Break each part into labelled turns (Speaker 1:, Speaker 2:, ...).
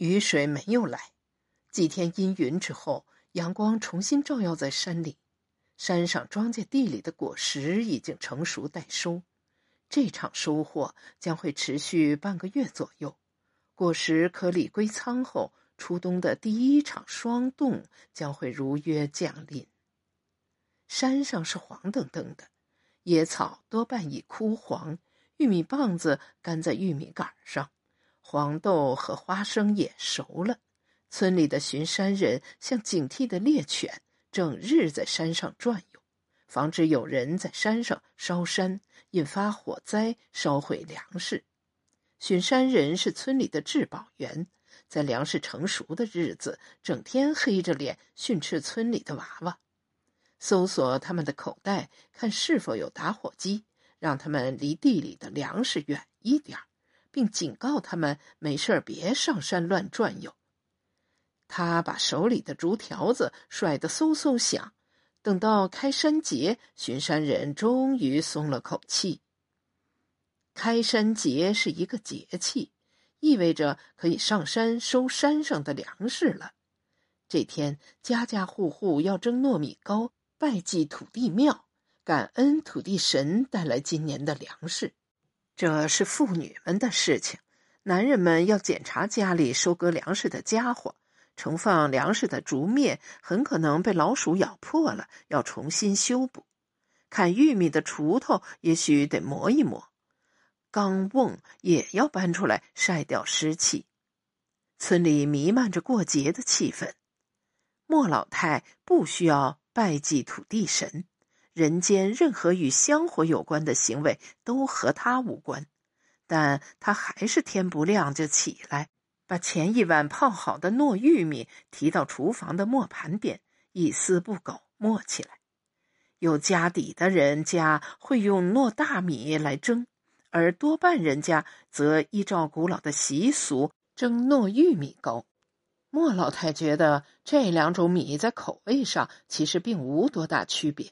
Speaker 1: 雨水没有来。几天阴云之后，阳光重新照耀在山里。山上庄稼地里的果实已经成熟待收。这场收获将会持续半个月左右。果实颗粒归仓后，初冬的第一场霜冻将会如约降临。山上是黄澄澄的，野草多半已枯黄，玉米棒子干在玉米杆上，黄豆和花生也熟了。村里的巡山人像警惕的猎犬，整日在山上转悠，防止有人在山上烧山，引发火灾，烧毁粮食。巡山人是村里的质保员，在粮食成熟的日子，整天黑着脸训斥村里的娃娃，搜索他们的口袋，看是否有打火机，让他们离地里的粮食远一点儿并警告他们没事别上山乱转悠。他把手里的竹条子甩得嗖嗖响。等到开山节，巡山人终于松了口气。开山节是一个节气，意味着可以上山收山上的粮食了。这天，家家户户要蒸糯米糕，拜祭土地庙，感恩土地神带来今年的粮食。这是妇女们的事情，男人们要检查家里收割粮食的家伙。盛放粮食的竹篾很可能被老鼠咬破了，要重新修补。砍玉米的锄头也许得磨一磨，钢瓮也要搬出来晒掉湿气。村里弥漫着过节的气氛。莫老太不需要拜祭土地神，人间任何与香火有关的行为都和他无关，但他还是天不亮就起来。把前一晚泡好的糯玉米提到厨房的磨盘边，一丝不苟磨起来。有家底的人家会用糯大米来蒸，而多半人家则依照古老的习俗蒸糯玉米糕。莫老太觉得这两种米在口味上其实并无多大区别，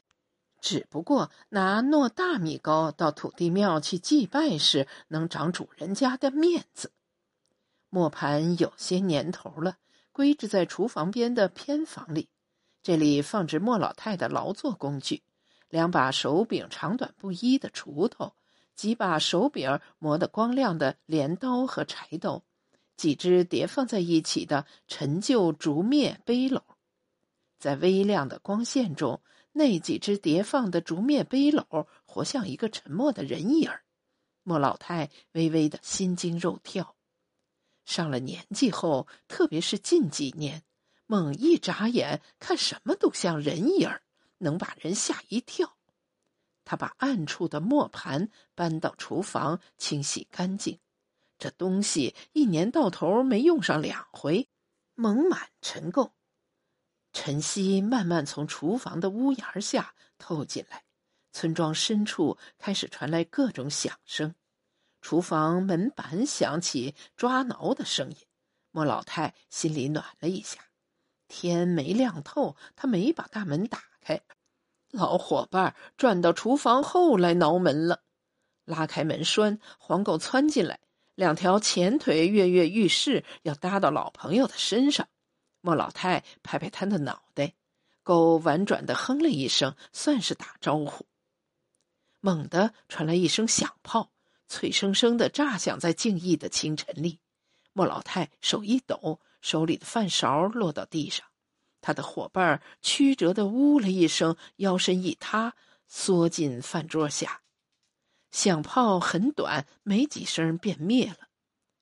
Speaker 1: 只不过拿糯大米糕到土地庙去祭拜时，能长主人家的面子。磨盘有些年头了，归置在厨房边的偏房里。这里放置莫老太的劳作工具：两把手柄长短不一的锄头，几把手柄磨得光亮的镰刀和柴刀，几只叠放在一起的陈旧竹篾背篓。在微亮的光线中，那几只叠放的竹篾背篓活像一个沉默的人影。莫老太微微的心惊肉跳。上了年纪后，特别是近几年，猛一眨眼，看什么都像人影儿，能把人吓一跳。他把暗处的磨盘搬到厨房，清洗干净。这东西一年到头没用上两回，蒙满尘垢。晨曦慢慢从厨房的屋檐下透进来，村庄深处开始传来各种响声。厨房门板响起抓挠的声音，莫老太心里暖了一下。天没亮透，她没把大门打开。老伙伴转到厨房后来挠门了，拉开门栓，黄狗窜进来，两条前腿跃跃欲试，要搭到老朋友的身上。莫老太拍拍他的脑袋，狗婉转的哼了一声，算是打招呼。猛地传来一声响炮。脆生生的炸响在静谧的清晨里，莫老太手一抖，手里的饭勺落到地上，他的伙伴曲折的呜了一声，腰身一塌，缩进饭桌下。响炮很短，没几声便灭了。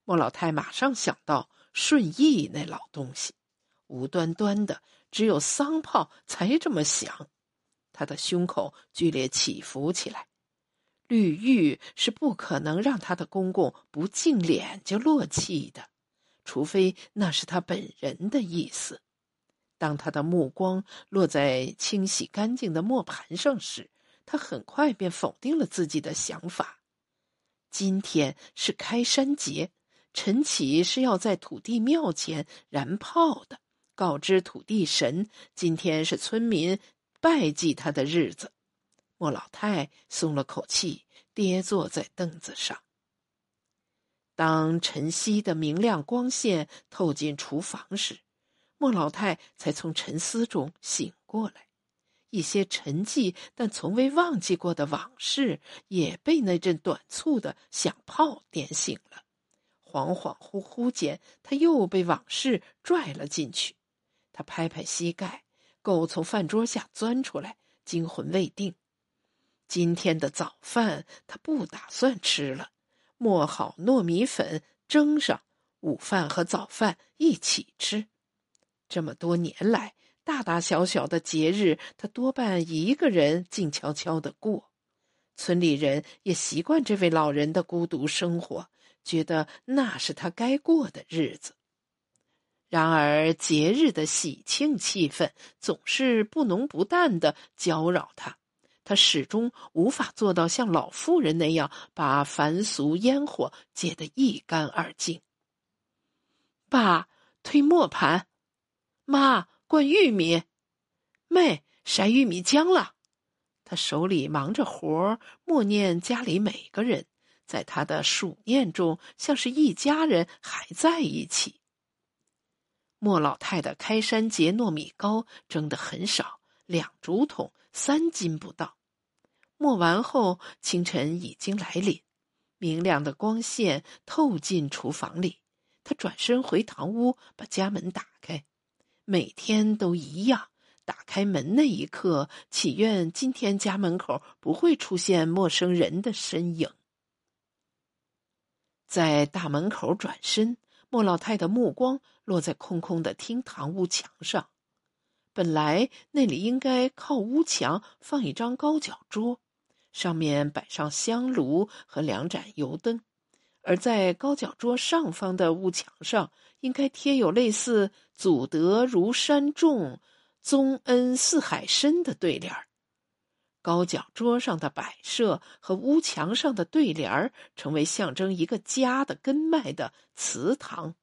Speaker 1: 莫老太马上想到顺义那老东西，无端端的，只有丧炮才这么响，他的胸口剧烈起伏起来。绿玉是不可能让他的公公不净脸就落气的，除非那是他本人的意思。当他的目光落在清洗干净的磨盘上时，他很快便否定了自己的想法。今天是开山节，晨起是要在土地庙前燃炮的，告知土地神今天是村民拜祭他的日子。莫老太松了口气，跌坐在凳子上。当晨曦的明亮光线透进厨房时，莫老太才从沉思中醒过来。一些沉寂但从未忘记过的往事，也被那阵短促的响炮点醒了。恍恍惚惚间，他又被往事拽了进去。他拍拍膝盖，狗从饭桌下钻出来，惊魂未定。今天的早饭他不打算吃了，磨好糯米粉蒸上，午饭和早饭一起吃。这么多年来。大大小小的节日，他多半一个人静悄悄的过。村里人也习惯这位老人的孤独生活，觉得那是他该过的日子。然而，节日的喜庆气氛总是不浓不淡的搅扰他，他始终无法做到像老妇人那样把凡俗烟火解得一干二净。爸，推磨盘，妈。灌玉米，妹筛玉米浆了。他手里忙着活儿，默念家里每个人，在他的数念中，像是一家人还在一起。莫老太的开山节糯米糕蒸的很少，两竹筒，三斤不到。磨完后，清晨已经来临，明亮的光线透进厨房里。他转身回堂屋，把家门打开。每天都一样，打开门那一刻，祈愿今天家门口不会出现陌生人的身影。在大门口转身，莫老太的目光落在空空的厅堂屋墙上。本来那里应该靠屋墙放一张高脚桌，上面摆上香炉和两盏油灯。而在高脚桌上方的屋墙上，应该贴有类似“祖德如山重，宗恩似海深”的对联儿。高脚桌上的摆设和屋墙上的对联儿，成为象征一个家的根脉的祠堂。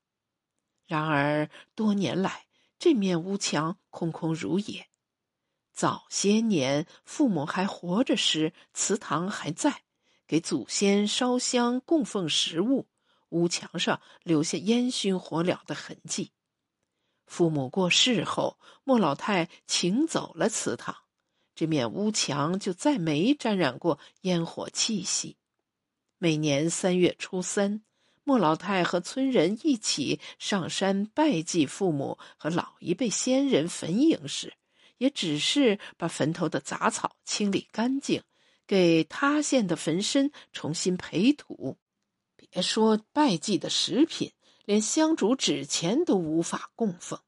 Speaker 1: 然而多年来，这面屋墙空空如也。早些年，父母还活着时，祠堂还在。给祖先烧香供奉食物，屋墙上留下烟熏火燎的痕迹。父母过世后，莫老太请走了祠堂，这面屋墙就再没沾染过烟火气息。每年三月初三，莫老太和村人一起上山拜祭父母和老一辈先人坟茔时，也只是把坟头的杂草清理干净。给塌陷的坟身重新培土，别说拜祭的食品，连香烛纸钱都无法供奉。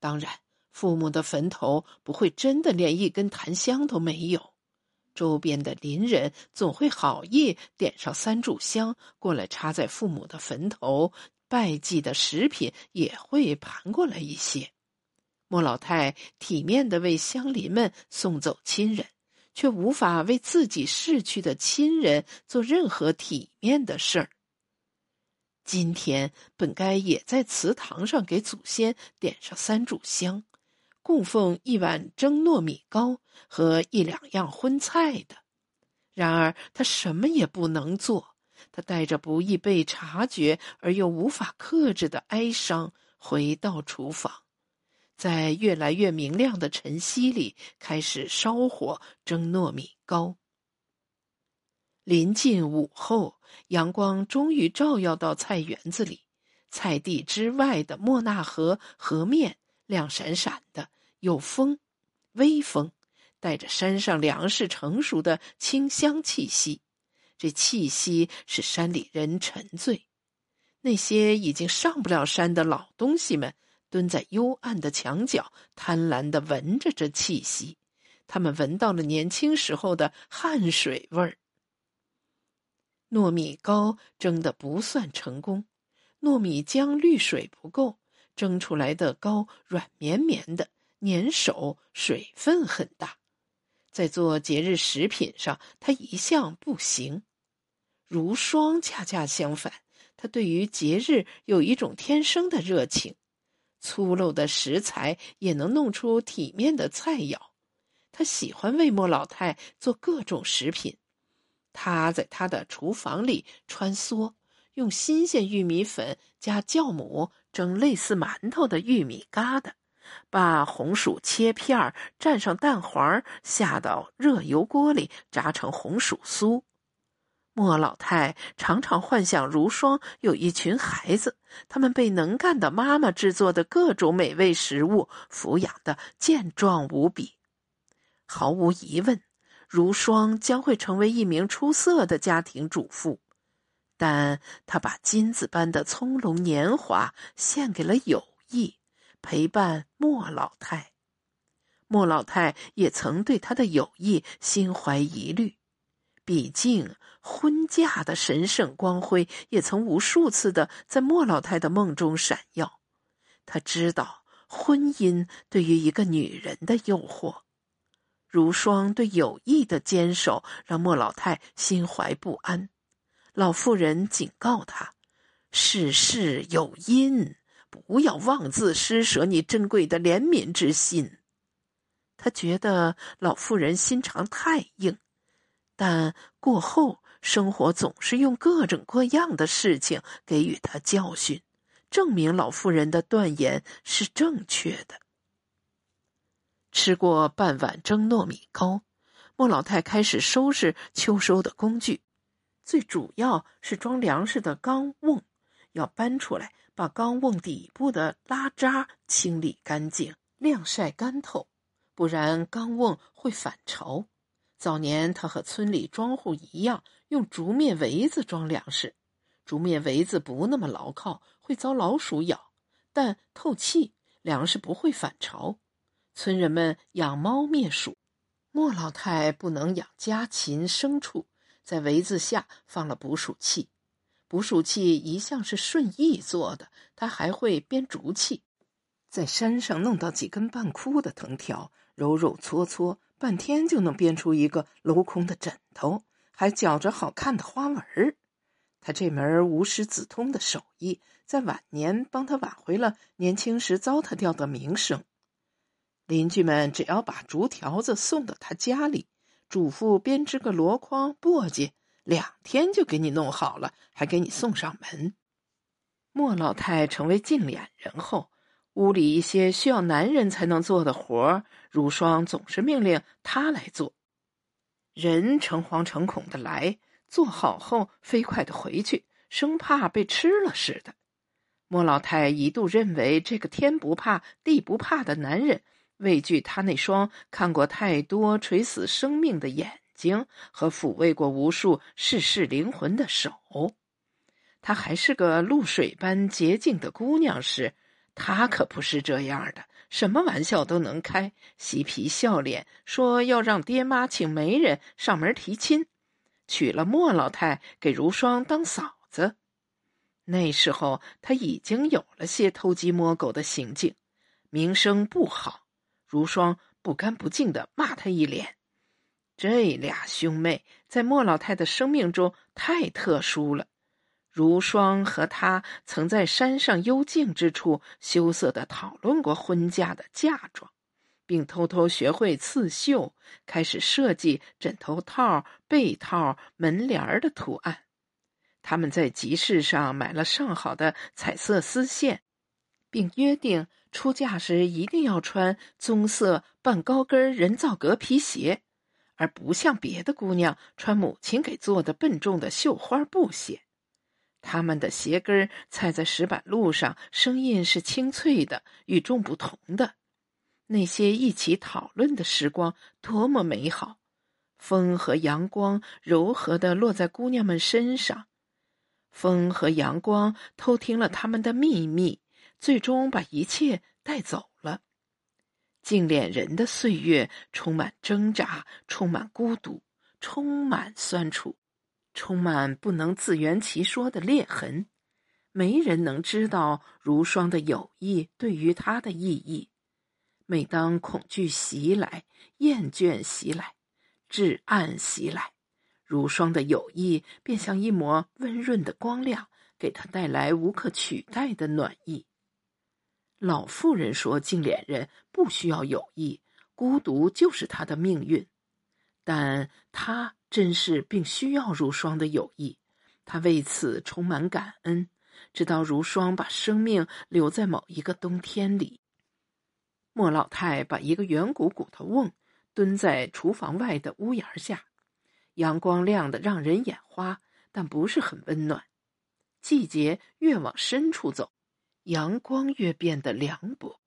Speaker 1: 当然，父母的坟头不会真的连一根檀香都没有，周边的邻人总会好意点上三炷香过来插在父母的坟头，拜祭的食品也会盘过来一些。莫老太体面的为乡邻们送走亲人。却无法为自己逝去的亲人做任何体面的事儿。今天本该也在祠堂上给祖先点上三炷香，供奉一碗蒸糯米糕和一两样荤菜的。然而他什么也不能做，他带着不易被察觉而又无法克制的哀伤回到厨房。在越来越明亮的晨曦里，开始烧火蒸糯米糕。临近午后，阳光终于照耀到菜园子里，菜地之外的莫纳河河面亮闪闪的，有风，微风，带着山上粮食成熟的清香气息。这气息使山里人沉醉，那些已经上不了山的老东西们。蹲在幽暗的墙角，贪婪的闻着这气息。他们闻到了年轻时候的汗水味儿。糯米糕蒸的不算成功，糯米浆滤水不够，蒸出来的糕软绵绵的，粘手，水分很大。在做节日食品上，他一向不行。如霜恰恰相反，他对于节日有一种天生的热情。粗陋的食材也能弄出体面的菜肴。他喜欢为莫老太做各种食品。他在他的厨房里穿梭，用新鲜玉米粉加酵母蒸类似馒头的玉米疙瘩，把红薯切片儿蘸上蛋黄，下到热油锅里炸成红薯酥。莫老太常常幻想如霜有一群孩子，他们被能干的妈妈制作的各种美味食物抚养的健壮无比。毫无疑问，如霜将会成为一名出色的家庭主妇，但他把金子般的葱茏年华献给了友谊，陪伴莫老太。莫老太也曾对他的友谊心怀疑虑。毕竟，婚嫁的神圣光辉也曾无数次的在莫老太的梦中闪耀。他知道婚姻对于一个女人的诱惑。如霜对友谊的坚守让莫老太心怀不安。老妇人警告他：“世事有因，不要妄自施舍你珍贵的怜悯之心。”他觉得老妇人心肠太硬。但过后，生活总是用各种各样的事情给予他教训，证明老妇人的断言是正确的。吃过半碗蒸糯米糕，莫老太开始收拾秋收的工具，最主要是装粮食的缸瓮，要搬出来，把缸瓮底部的拉渣清理干净，晾晒干透，不然缸瓮会反潮。早年，他和村里庄户一样，用竹篾围子装粮食。竹篾围子不那么牢靠，会遭老鼠咬，但透气，粮食不会反潮。村人们养猫灭鼠，莫老太不能养家禽牲畜，在围子下放了捕鼠器。捕鼠器一向是顺义做的，他还会编竹器，在山上弄到几根半枯的藤条，揉揉搓搓。半天就能编出一个镂空的枕头，还绞着好看的花纹儿。他这门无师自通的手艺，在晚年帮他挽回了年轻时糟蹋掉的名声。邻居们只要把竹条子送到他家里，嘱咐编织个箩筐、簸箕，两天就给你弄好了，还给你送上门。莫老太成为净脸人后。屋里一些需要男人才能做的活儿，如霜总是命令他来做。人诚惶诚恐的来，做好后飞快的回去，生怕被吃了似的。莫老太一度认为这个天不怕地不怕的男人，畏惧他那双看过太多垂死生命的眼睛和抚慰过无数逝世灵魂的手。她还是个露水般洁净的姑娘时。他可不是这样的，什么玩笑都能开，嬉皮笑脸说要让爹妈请媒人上门提亲，娶了莫老太给如霜当嫂子。那时候他已经有了些偷鸡摸狗的行径，名声不好。如霜不干不净的骂他一脸。这俩兄妹在莫老太的生命中太特殊了。如霜和他曾在山上幽静之处羞涩的讨论过婚嫁的嫁妆，并偷偷学会刺绣，开始设计枕头套、被套、门帘儿的图案。他们在集市上买了上好的彩色丝线，并约定出嫁时一定要穿棕色半高跟人造革皮鞋，而不像别的姑娘穿母亲给做的笨重的绣花布鞋。他们的鞋跟踩在石板路上，声音是清脆的、与众不同的。那些一起讨论的时光多么美好！风和阳光柔和的落在姑娘们身上，风和阳光偷听了他们的秘密，最终把一切带走了。净脸人的岁月充满挣扎，充满孤独，充满酸楚。充满不能自圆其说的裂痕，没人能知道如霜的友谊对于他的意义。每当恐惧袭来、厌倦袭来、至暗袭来，如霜的友谊便像一抹温润的光亮，给他带来无可取代的暖意。老妇人说：“净脸人不需要友谊，孤独就是他的命运。”但他。真是并需要如霜的友谊，他为此充满感恩，直到如霜把生命留在某一个冬天里。莫老太把一个圆鼓鼓的瓮蹲在厨房外的屋檐下，阳光亮得让人眼花，但不是很温暖。季节越往深处走，阳光越变得凉薄。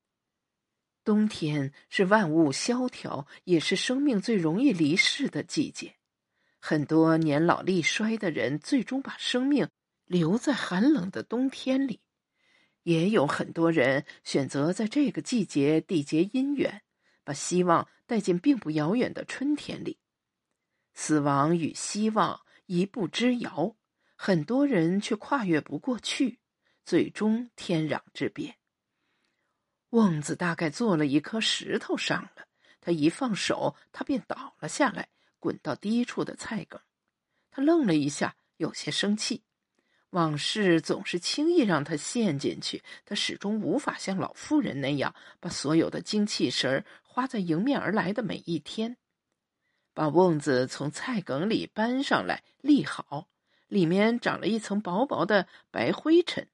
Speaker 1: 冬天是万物萧条，也是生命最容易离世的季节。很多年老力衰的人，最终把生命留在寒冷的冬天里；也有很多人选择在这个季节缔结姻缘，把希望带进并不遥远的春天里。死亡与希望一步之遥，很多人却跨越不过去，最终天壤之别。瓮子大概坐了一颗石头上了，他一放手，他便倒了下来。滚到低处的菜梗，他愣了一下，有些生气。往事总是轻易让他陷进去，他始终无法像老妇人那样，把所有的精气神儿花在迎面而来的每一天。把瓮子从菜梗里搬上来，立好，里面长了一层薄薄的白灰尘，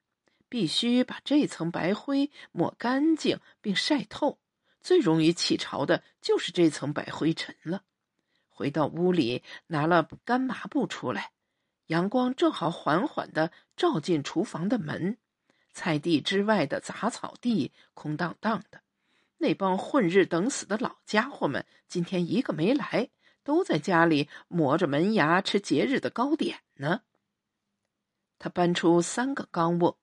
Speaker 1: 必须把这层白灰抹干净并晒透。最容易起潮的就是这层白灰尘了。回到屋里，拿了干麻布出来，阳光正好缓缓的照进厨房的门。菜地之外的杂草地空荡荡的，那帮混日等死的老家伙们今天一个没来，都在家里磨着门牙吃节日的糕点呢。他搬出三个缸瓮，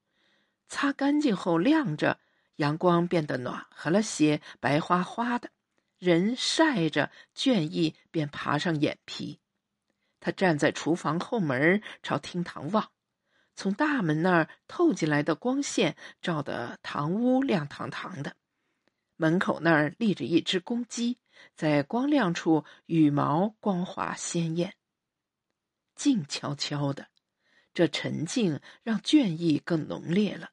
Speaker 1: 擦干净后晾着，阳光变得暖和了些，白花花的。人晒着倦意，便爬上眼皮。他站在厨房后门，朝厅堂望。从大门那儿透进来的光线，照得堂屋亮堂堂的。门口那儿立着一只公鸡，在光亮处羽毛光滑鲜艳。静悄悄的，这沉静让倦意更浓烈了。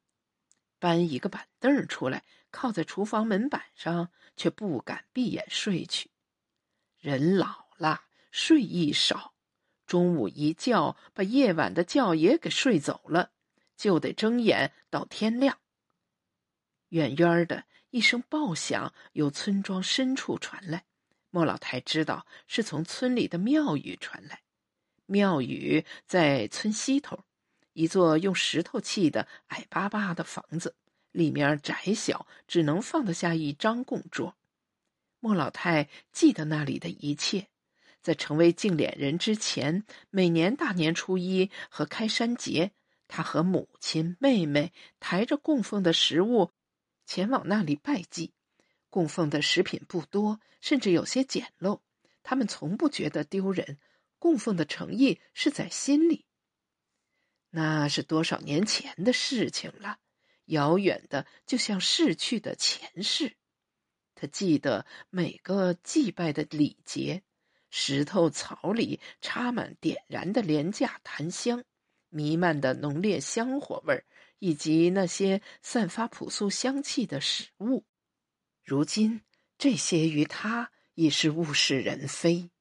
Speaker 1: 搬一个板凳出来，靠在厨房门板上。却不敢闭眼睡去，人老了，睡意少，中午一觉把夜晚的觉也给睡走了，就得睁眼到天亮。远远的一声爆响由村庄深处传来，莫老太知道是从村里的庙宇传来。庙宇在村西头，一座用石头砌的矮巴巴的房子。里面窄小，只能放得下一张供桌。莫老太记得那里的一切，在成为净脸人之前，每年大年初一和开山节，他和母亲、妹妹抬着供奉的食物前往那里拜祭。供奉的食品不多，甚至有些简陋，他们从不觉得丢人。供奉的诚意是在心里。那是多少年前的事情了。遥远的，就像逝去的前世。他记得每个祭拜的礼节，石头槽里插满点燃的廉价檀香，弥漫的浓烈香火味儿，以及那些散发朴素香气的食物。如今，这些于他已是物是人非。